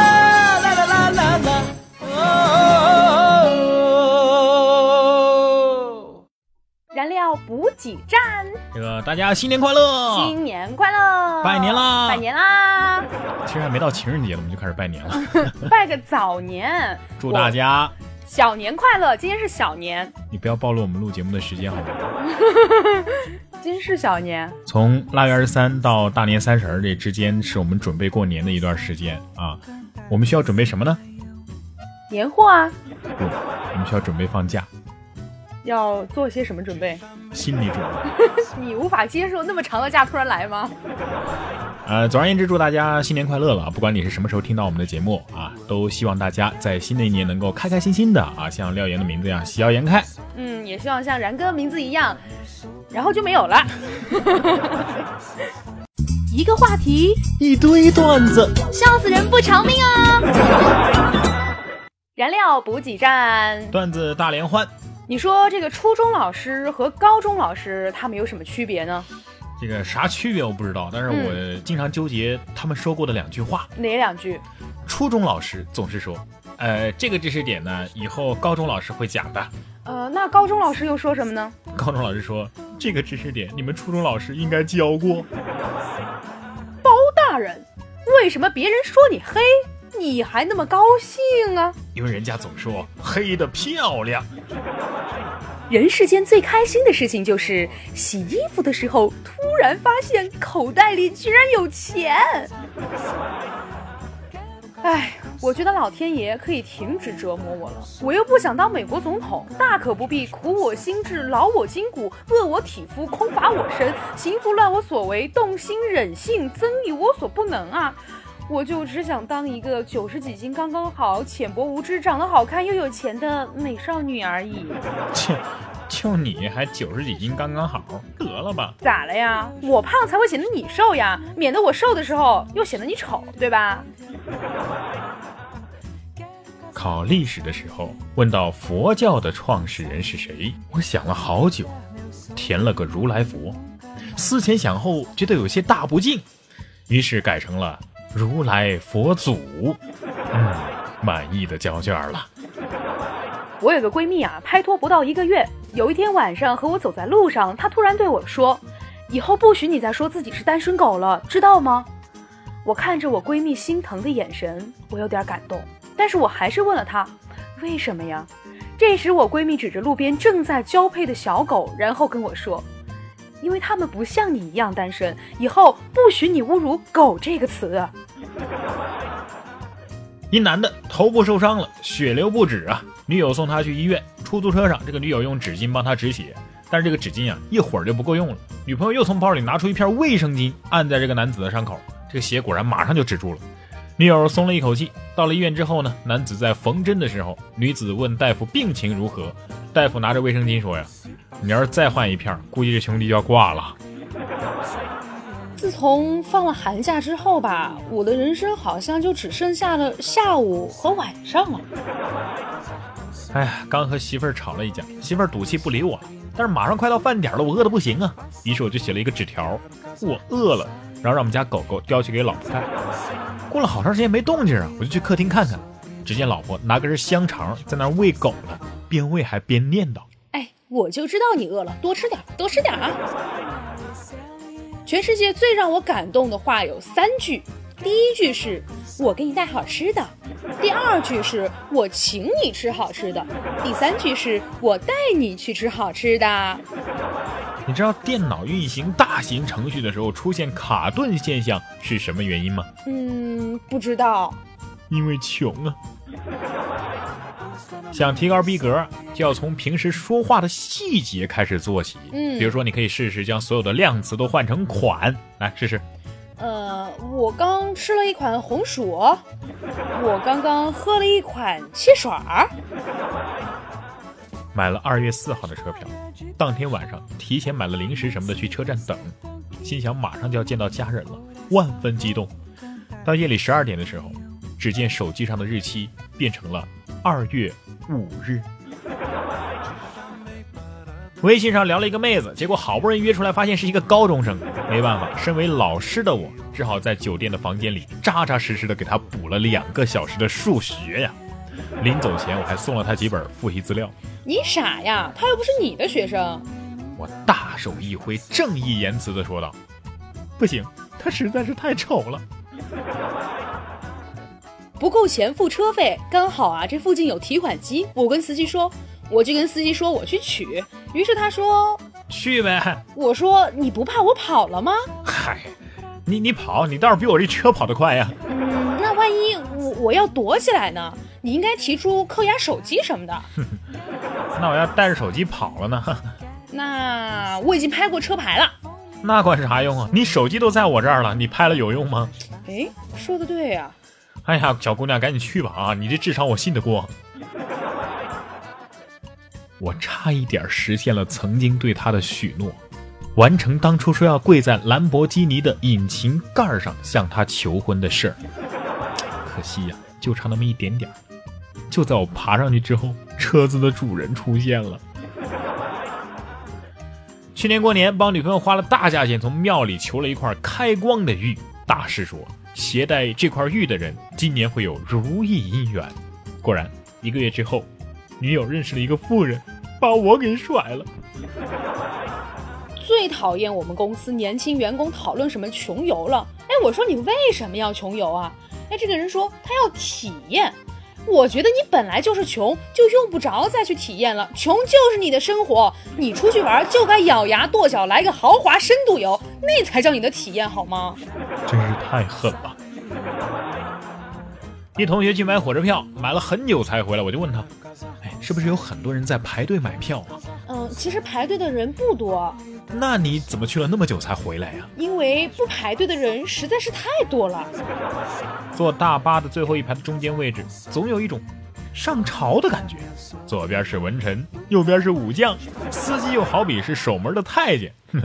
补给站。这个大家新年快乐！新年快乐！拜年啦！拜年啦！其实还没到情人节呢，我们就开始拜年了。拜个早年！祝大家小年快乐！今天是小年。你不要暴露我们录节目的时间好吗？今是小年。从腊月二十三到大年三十这之间，是我们准备过年的一段时间啊。我们需要准备什么呢？年货啊。不，我们需要准备放假。要做些什么准备？心理准备。你无法接受那么长的假突然来吗？呃，总而言之，祝大家新年快乐了！不管你是什么时候听到我们的节目啊，都希望大家在新的一年能够开开心心的啊，像廖岩的名字一样喜笑颜开。嗯，也希望像然哥名字一样，然后就没有了。一个话题，一堆段子，笑死人不偿命啊！燃料补给站，段子大联欢。你说这个初中老师和高中老师他们有什么区别呢？这个啥区别我不知道，但是我经常纠结他们说过的两句话。哪两句？初中老师总是说，呃，这个知识点呢，以后高中老师会讲的。呃，那高中老师又说什么呢？高中老师说，这个知识点你们初中老师应该教过。包大人，为什么别人说你黑？你还那么高兴啊？因为人家总说黑的漂亮。人世间最开心的事情就是洗衣服的时候，突然发现口袋里居然有钱。哎，我觉得老天爷可以停止折磨我了。我又不想当美国总统，大可不必苦我心智，劳我筋骨，饿我体肤，空乏我身，行拂乱我所为，动心忍性，增益我所不能啊！我就只想当一个九十几斤刚刚好、浅薄无知、长得好看又有钱的美少女而已。切，就你还九十几斤刚刚好，得了吧？咋了呀？我胖才会显得你瘦呀，免得我瘦的时候又显得你丑，对吧？考历史的时候问到佛教的创始人是谁，我想了好久，填了个如来佛。思前想后，觉得有些大不敬，于是改成了。如来佛祖，嗯，满意的交卷了。我有个闺蜜啊，拍拖不到一个月，有一天晚上和我走在路上，她突然对我说：“以后不许你再说自己是单身狗了，知道吗？”我看着我闺蜜心疼的眼神，我有点感动，但是我还是问了她：“为什么呀？”这时我闺蜜指着路边正在交配的小狗，然后跟我说。因为他们不像你一样单身，以后不许你侮辱“狗”这个词。一男的头部受伤了，血流不止啊！女友送他去医院，出租车上，这个女友用纸巾帮他止血，但是这个纸巾啊，一会儿就不够用了。女朋友又从包里拿出一片卫生巾，按在这个男子的伤口，这个血果然马上就止住了。女友松了一口气。到了医院之后呢，男子在缝针的时候，女子问大夫病情如何，大夫拿着卫生巾说呀。你要是再换一片，估计这兄弟就要挂了。自从放了寒假之后吧，我的人生好像就只剩下了下午和晚上了。哎呀，刚和媳妇儿吵了一架，媳妇儿赌气不理我了。但是马上快到饭点了，我饿得不行啊。于是我就写了一个纸条，我饿了，然后让我们家狗狗叼去给老婆看。过了好长时间没动静啊，我就去客厅看看，只见老婆拿根香肠在那喂狗呢，边喂还边念叨。哎我就知道你饿了，多吃点，多吃点啊！全世界最让我感动的话有三句，第一句是我给你带好吃的，第二句是我请你吃好吃的，第三句是我带你去吃好吃的。你知道电脑运行大型程序的时候出现卡顿现象是什么原因吗？嗯，不知道。因为穷啊。想提高逼格，就要从平时说话的细节开始做起。嗯，比如说，你可以试试将所有的量词都换成款，来试试。呃，我刚吃了一款红薯，我刚刚喝了一款汽水儿。买了二月四号的车票，当天晚上提前买了零食什么的去车站等，心想马上就要见到家人了，万分激动。到夜里十二点的时候，只见手机上的日期变成了二月五日。微信上聊了一个妹子，结果好不容易约出来，发现是一个高中生。没办法，身为老师的我，只好在酒店的房间里扎扎实实的给她补了两个小时的数学呀。临走前，我还送了她几本复习资料。你傻呀，他又不是你的学生。我大手一挥，正义言辞的说道：“不行，他实在是太丑了。”不够钱付车费，刚好啊，这附近有提款机。我跟司机说，我就跟司机说我去取。于是他说去呗。我说你不怕我跑了吗？嗨，你你跑，你倒是比我这车跑得快呀。嗯，那万一我我要躲起来呢？你应该提出扣押手机什么的。那我要带着手机跑了呢？那我已经拍过车牌了。那管啥用啊？你手机都在我这儿了，你拍了有用吗？哎，说的对呀。哎呀，小姑娘，赶紧去吧啊！你这智商我信得过。我差一点实现了曾经对她的许诺，完成当初说要跪在兰博基尼的引擎盖上向她求婚的事儿。可惜呀，就差那么一点点儿。就在我爬上去之后，车子的主人出现了。去年过年，帮女朋友花了大价钱从庙里求了一块开光的玉，大师说。携带这块玉的人，今年会有如意姻缘。果然，一个月之后，女友认识了一个富人，把我给甩了。最讨厌我们公司年轻员工讨论什么穷游了。哎，我说你为什么要穷游啊？哎，这个人说他要体验。我觉得你本来就是穷，就用不着再去体验了。穷就是你的生活，你出去玩就该咬牙跺脚来个豪华深度游，那才叫你的体验好吗？真是太狠了！一同学去买火车票，买了很久才回来，我就问他：“哎，是不是有很多人在排队买票啊？”嗯，其实排队的人不多。那你怎么去了那么久才回来呀？因为不排队的人实在是太多了。坐大巴的最后一排的中间位置，总有一种上朝的感觉。左边是文臣，右边是武将，司机又好比是守门的太监。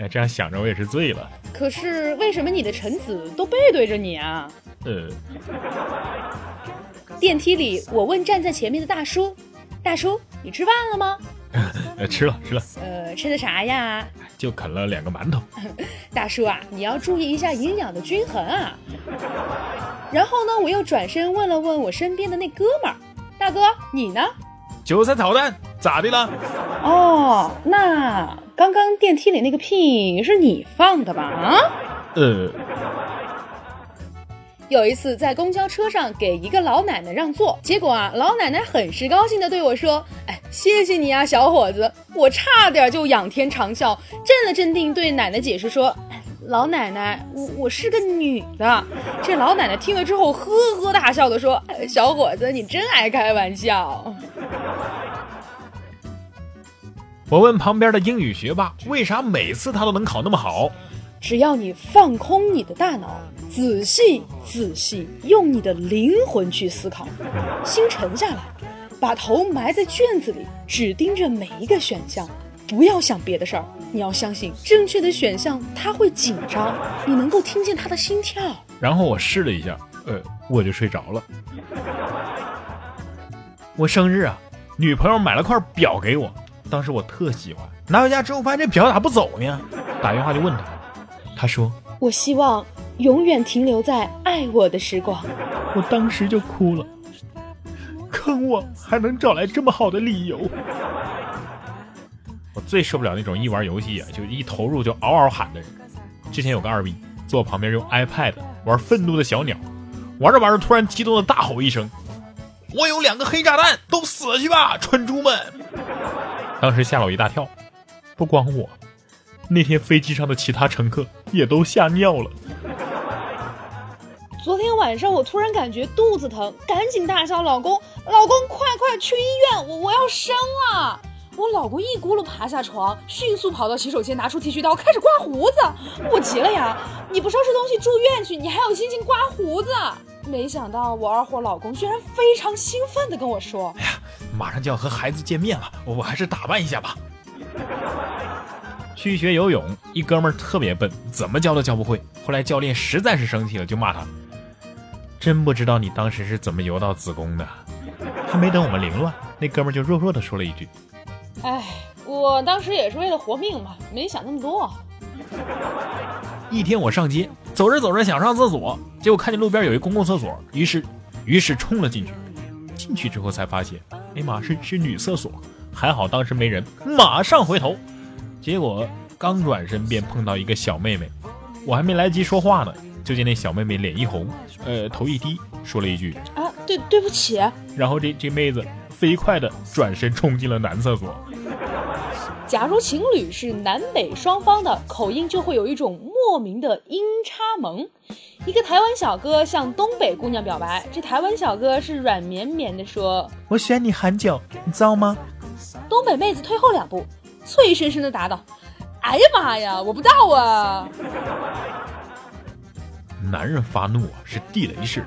哎，这样想着我也是醉了。可是为什么你的臣子都背对着你啊？呃。电梯里，我问站在前面的大叔：“大叔，你吃饭了吗？”呃，吃了吃了。呃，吃的啥呀？就啃了两个馒头。大叔啊，你要注意一下营养的均衡啊。然后呢，我又转身问了问我身边的那哥们儿，大哥，你呢？韭菜炒蛋，咋的了？哦，那刚刚电梯里那个屁是你放的吧？啊？呃。有一次在公交车上给一个老奶奶让座，结果啊，老奶奶很是高兴的对我说：“哎，谢谢你啊，小伙子，我差点就仰天长啸。”镇了镇定，对奶奶解释说：“老奶奶，我我是个女的。”这老奶奶听了之后呵呵大笑的说：“小伙子，你真爱开玩笑。”我问旁边的英语学霸：“为啥每次他都能考那么好？”只要你放空你的大脑，仔细仔细用你的灵魂去思考，心沉下来，把头埋在卷子里，只盯着每一个选项，不要想别的事儿。你要相信正确的选项，他会紧张，你能够听见他的心跳。然后我试了一下，呃，我就睡着了。我生日啊，女朋友买了块表给我，当时我特喜欢，拿回家之后发现这表咋不走呢？打电话就问他。他说：“我希望永远停留在爱我的时光。”我当时就哭了，坑我还能找来这么好的理由。我最受不了那种一玩游戏啊就一投入就嗷嗷喊的人。之前有个二逼坐我旁边用 iPad 玩愤怒的小鸟，玩着玩着突然激动的大吼一声：“我有两个黑炸弹，都死去吧，蠢猪们！”当时吓了我一大跳，不光我。那天飞机上的其他乘客也都吓尿了。昨天晚上我突然感觉肚子疼，赶紧大叫：“老公，老公，快快去医院！我我要生了！”我老公一咕噜爬下床，迅速跑到洗手间，拿出剃须刀，开始刮胡子。我急了呀！你不收拾东西住院去，你还有心情刮胡子？没想到我二货老公居然非常兴奋地跟我说：“哎呀，马上就要和孩子见面了，我我还是打扮一下吧。”去学游泳，一哥们儿特别笨，怎么教都教不会。后来教练实在是生气了，就骂他：“真不知道你当时是怎么游到子宫的。”还没等我们凌乱，那哥们儿就弱弱的说了一句：“哎，我当时也是为了活命嘛，没想那么多。”一天我上街，走着走着想上厕所，结果看见路边有一公共厕所，于是于是冲了进去。进去之后才发现，哎妈，是是女厕所，还好当时没人，马上回头。结果刚转身便碰到一个小妹妹，我还没来及说话呢，就见那小妹妹脸一红，呃，头一低，说了一句：“啊，对，对不起。”然后这这妹子飞快的转身冲进了男厕所。假如情侣是南北双方的，口音就会有一种莫名的音差萌。一个台湾小哥向东北姑娘表白，这台湾小哥是软绵绵的说：“我选你很久，你知道吗？”东北妹子退后两步。脆生生的答道：“哎呀妈呀，我不到啊！”男人发怒啊，是地雷似的，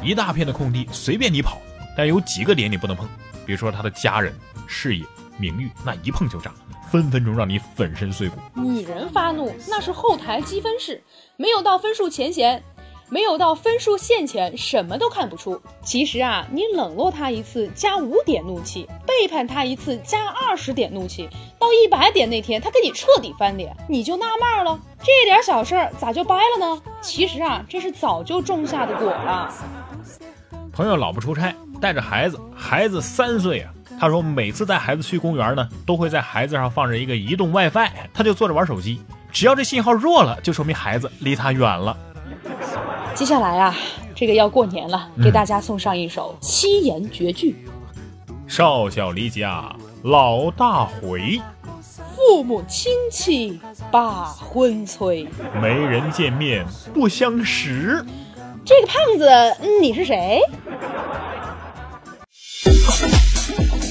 一大片的空地随便你跑，但有几个点你不能碰，比如说他的家人、事业、名誉，那一碰就炸，分分钟让你粉身碎骨。女人发怒那是后台积分式，没有到分数前嫌。没有到分数线前，什么都看不出。其实啊，你冷落他一次加五点怒气，背叛他一次加二十点怒气，到一百点那天他跟你彻底翻脸，你就纳闷了，这点小事儿咋就掰了呢？其实啊，这是早就种下的果了。朋友老婆出差，带着孩子，孩子三岁啊。他说每次带孩子去公园呢，都会在孩子上放着一个移动 WiFi，他就坐着玩手机，只要这信号弱了，就说明孩子离他远了。接下来啊，这个要过年了，给大家送上一首七言绝句：少小离家老大回，父母亲戚把婚催，没人见面不相识。这个胖子，你是谁？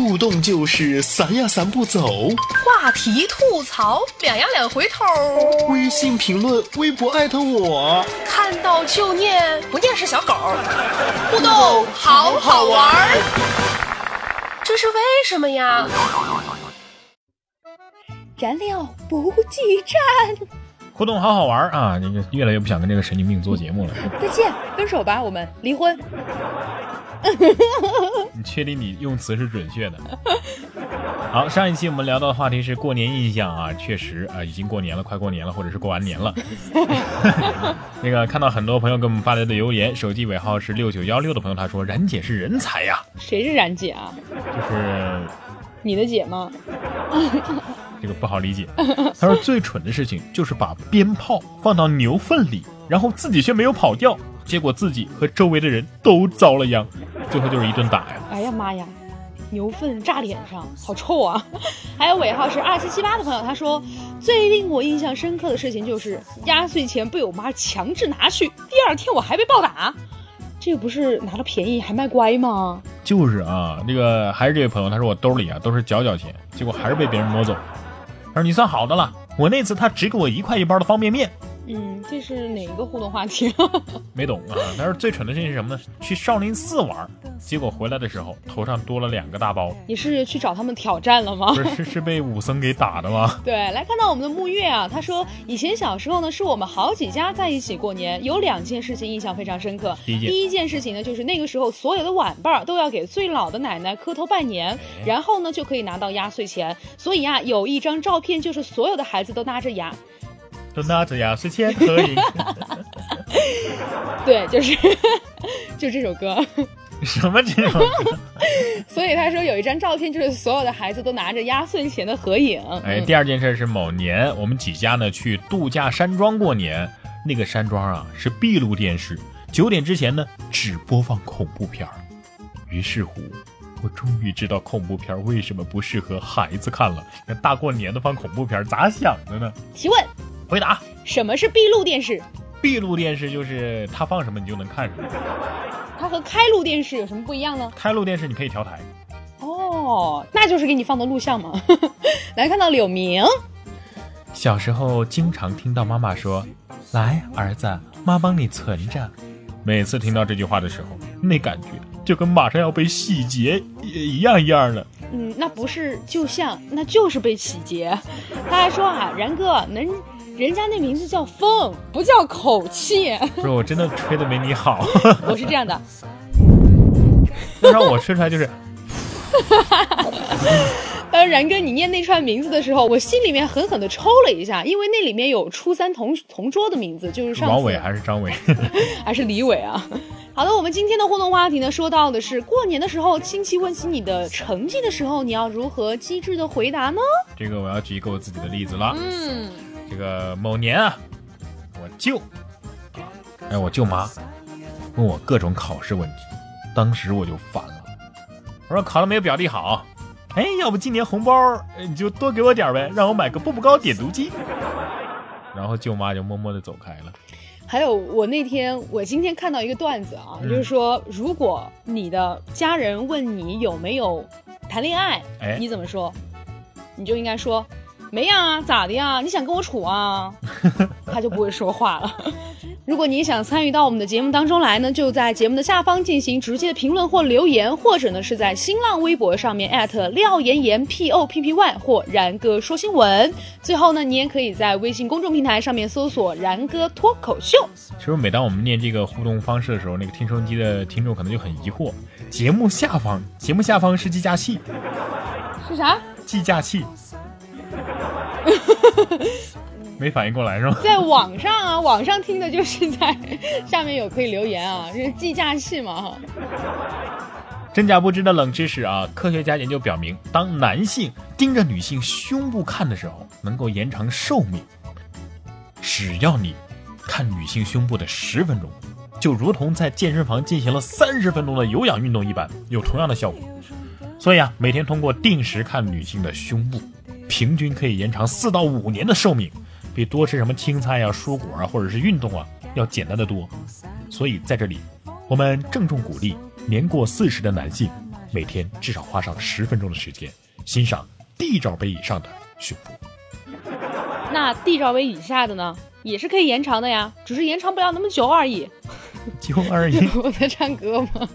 互动就是散呀散不走，话题吐槽两呀两回头，微信评论微博艾特我，看到就念不念是小狗，互动好好玩，这是为什么呀？燃料补给站，互动好好玩啊！你越来越不想跟这个神经病做节目了，再见，分手吧，我们离婚。你确定你用词是准确的？好，上一期我们聊到的话题是过年印象啊，确实啊，已经过年了，快过年了，或者是过完年了。那个看到很多朋友给我们发来的留言，手机尾号是六九幺六的朋友他说：“冉姐是人才呀。”谁是冉姐啊？就是你的姐吗？这个不好理解。他说最蠢的事情就是把鞭炮放到牛粪里，然后自己却没有跑掉。结果自己和周围的人都遭了殃，最后就是一顿打呀！哎呀妈呀，牛粪炸脸上，好臭啊！还有尾号是二七七八的朋友，他说最令我印象深刻的事情就是压岁钱被我妈强制拿去，第二天我还被暴打，这不是拿了便宜还卖乖吗？就是啊，那个还是这位朋友，他说我兜里啊都是角角钱，结果还是被别人摸走。而你算好的了，我那次他只给我一块一包的方便面。嗯，这是哪一个互动话题？没懂啊！但是最蠢的事情是什么呢？去少林寺玩，结果回来的时候头上多了两个大包。你是去找他们挑战了吗？不是，是被武僧给打的吗？对，来看到我们的沐月啊，他说以前小时候呢，是我们好几家在一起过年，有两件事情印象非常深刻。第一件事情呢，就是那个时候所有的晚辈都要给最老的奶奶磕头拜年，然后呢就可以拿到压岁钱。所以啊，有一张照片就是所有的孩子都拿着牙。都拿着压岁钱合影，对，就是就这首歌。什么这首歌？所以他说有一张照片，就是所有的孩子都拿着压岁钱的合影。哎，第二件事是某年我们几家呢去度假山庄过年，那个山庄啊是闭路电视，九点之前呢只播放恐怖片儿。于是乎，我终于知道恐怖片为什么不适合孩子看了。那大过年的放恐怖片，咋想的呢？提问，回答：什么是闭路电视？闭路电视就是它放什么你就能看什么。它和开路电视有什么不一样呢？开路电视你可以调台。哦，那就是给你放的录像嘛。来看到柳明，小时候经常听到妈妈说：“来，儿子，妈帮你存着。”每次听到这句话的时候，那感觉就跟马上要被洗劫也一样一样的。嗯，那不是就像，那就是被洗劫。他还说啊，然哥能。人家那名字叫风，不叫口气。不是，我真的吹的没你好。我是这样的，那 让我吹出来就是。当然哥，你念那串名字的时候，我心里面狠狠的抽了一下，因为那里面有初三同同桌的名字，就是上王伟还是张伟，还是李伟啊？好的，我们今天的互动话题呢，说到的是过年的时候，亲戚问起你的成绩的时候，你要如何机智的回答呢？这个我要举一个我自己的例子了。嗯。这个某年啊，我舅啊，哎，我舅妈问我各种考试问题，当时我就烦了。我说考的没有表弟好？哎，要不今年红包你就多给我点呗，让我买个步步高点读机。然后舅妈就默默的走开了。还有我那天，我今天看到一个段子啊，就是说，如果你的家人问你有没有谈恋爱，哎，你怎么说？你就应该说。没呀，咋的呀？你想跟我处啊？他就不会说话了。如果你想参与到我们的节目当中来呢，就在节目的下方进行直接的评论或留言，或者呢是在新浪微博上面廖岩岩 P O P P Y 或然哥说新闻。最后呢，你也可以在微信公众平台上面搜索然哥脱口秀。其实每当我们念这个互动方式的时候，那个听收音机的听众可能就很疑惑：节目下方，节目下方是计价器，是啥？计价器。没反应过来是吗？在网上啊，网上听的就是在下面有可以留言啊，这是计价器嘛哈。真假不知的冷知识啊！科学家研究表明，当男性盯着女性胸部看的时候，能够延长寿命。只要你看女性胸部的十分钟，就如同在健身房进行了三十分钟的有氧运动一般，有同样的效果。所以啊，每天通过定时看女性的胸部。平均可以延长四到五年的寿命，比多吃什么青菜呀、蔬果啊，或者是运动啊，要简单的多。所以在这里，我们郑重鼓励年过四十的男性，每天至少花上十分钟的时间欣赏 D 罩杯以上的胸部。那 D 罩杯以下的呢，也是可以延长的呀，只是延长不了那么久而已。就而已。我在唱歌吗？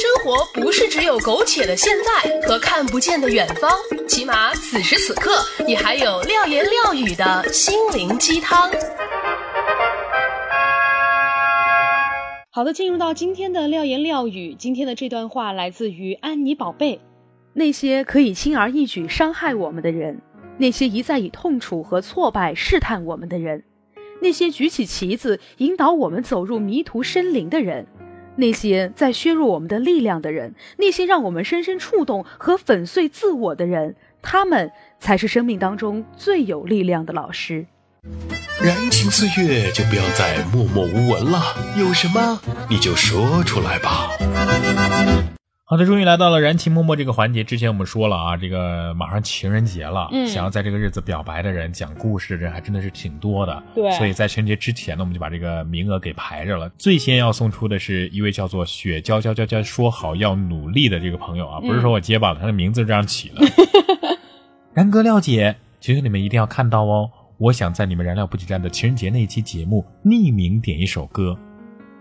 生活不是只有苟且的现在和看不见的远方，起码此时此刻，你还有廖言廖语的心灵鸡汤。好的，进入到今天的廖言廖语，今天的这段话来自于安妮宝贝。那些可以轻而易举伤害我们的人，那些一再以痛楚和挫败试探我们的人，那些举起旗子引导我们走入迷途深林的人。那些在削弱我们的力量的人，那些让我们深深触动和粉碎自我的人，他们才是生命当中最有力量的老师。燃情岁月，就不要再默默无闻了，有什么你就说出来吧。好的，终于来到了燃情默默这个环节。之前我们说了啊，这个马上情人节了，嗯，想要在这个日子表白的人、讲故事的人还真的是挺多的。对，所以在情人节之前呢，我们就把这个名额给排着了。最先要送出的是一位叫做雪娇娇娇娇说好要努力的这个朋友啊，不是说我结巴了，他的名字是这样起的。然哥廖姐，求求你们一定要看到哦！我想在你们燃料补给站的情人节那一期节目匿名点一首歌。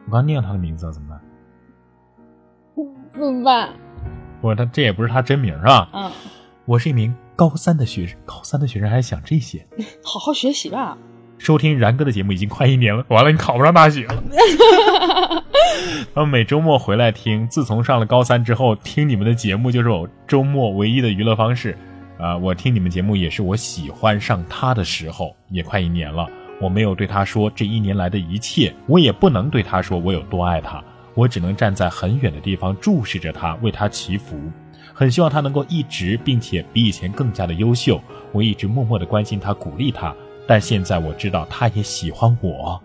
我刚念了他的名字，怎么办？怎么办？不，他这也不是他真名是吧？嗯，我是一名高三的学生，高三的学生还想这些？好好学习吧。收听然哥的节目已经快一年了，完了你考不上大学了。他们每周末回来听，自从上了高三之后，听你们的节目就是我周末唯一的娱乐方式。啊，我听你们节目也是我喜欢上他的时候，也快一年了。我没有对他说这一年来的一切，我也不能对他说我有多爱他。我只能站在很远的地方注视着他，为他祈福，很希望他能够一直，并且比以前更加的优秀。我一直默默的关心他，鼓励他，但现在我知道他也喜欢我，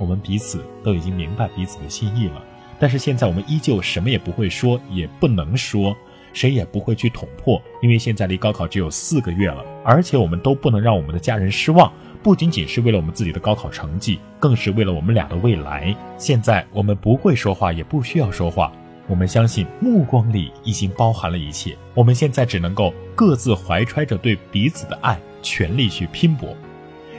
我们彼此都已经明白彼此的心意了。但是现在我们依旧什么也不会说，也不能说。谁也不会去捅破，因为现在离高考只有四个月了，而且我们都不能让我们的家人失望，不仅仅是为了我们自己的高考成绩，更是为了我们俩的未来。现在我们不会说话，也不需要说话，我们相信目光里已经包含了一切。我们现在只能够各自怀揣着对彼此的爱，全力去拼搏。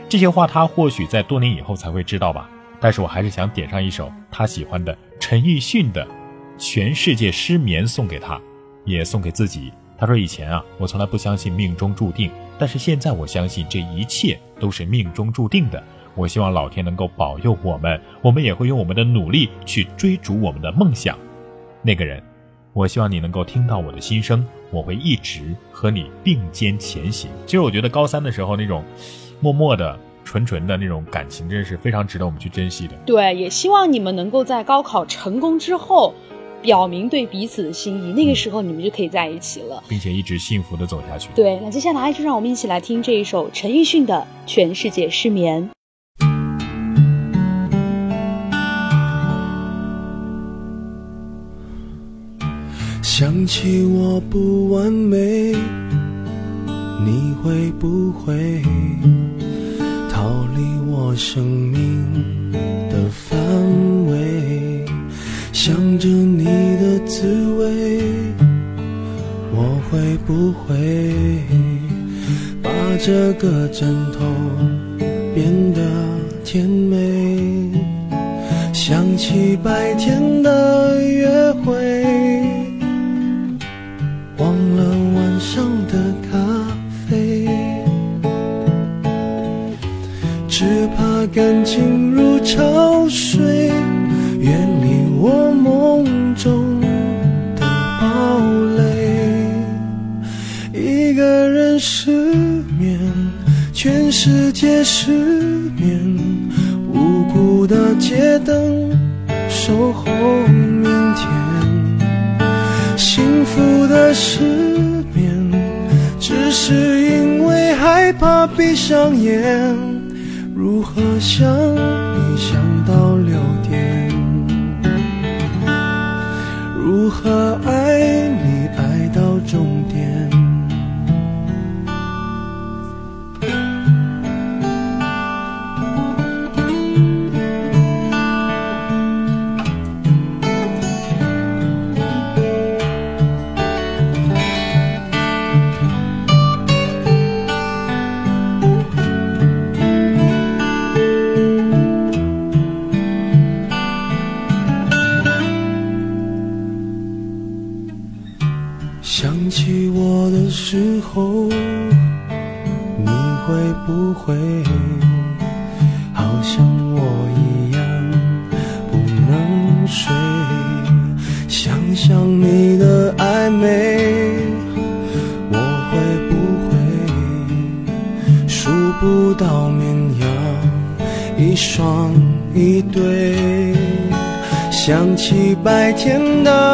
这些话他或许在多年以后才会知道吧，但是我还是想点上一首他喜欢的陈奕迅的《全世界失眠》送给他。也送给自己。他说：“以前啊，我从来不相信命中注定，但是现在我相信这一切都是命中注定的。我希望老天能够保佑我们，我们也会用我们的努力去追逐我们的梦想。那个人，我希望你能够听到我的心声，我会一直和你并肩前行。其实我觉得高三的时候那种默默的、纯纯的那种感情，真是非常值得我们去珍惜的。对，也希望你们能够在高考成功之后。”表明对彼此的心意，那个时候你们就可以在一起了，并且一直幸福的走下去。对，那接下来就让我们一起来听这一首陈奕迅的《全世界失眠》。想起我不完美，你会不会逃离我生命的范围？想着你的滋味，我会不会把这个枕头变得甜美？想起白天的约会，忘了晚上的咖啡，只怕感情如潮水。世界失眠，无辜的街灯守候明天，幸福的失眠，只是因为害怕闭上眼，如何想你想到六点？如何爱哦你会不会好像我一样不能睡想想你的暧昧我会不会数不到绵羊一双一对？想起白天的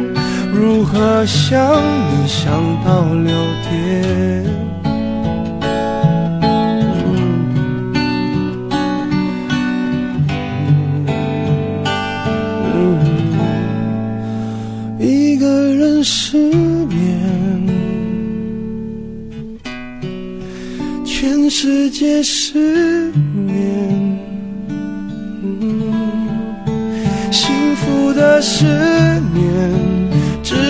如何想你想到六点？一个人失眠，全世界失眠，幸福的失眠，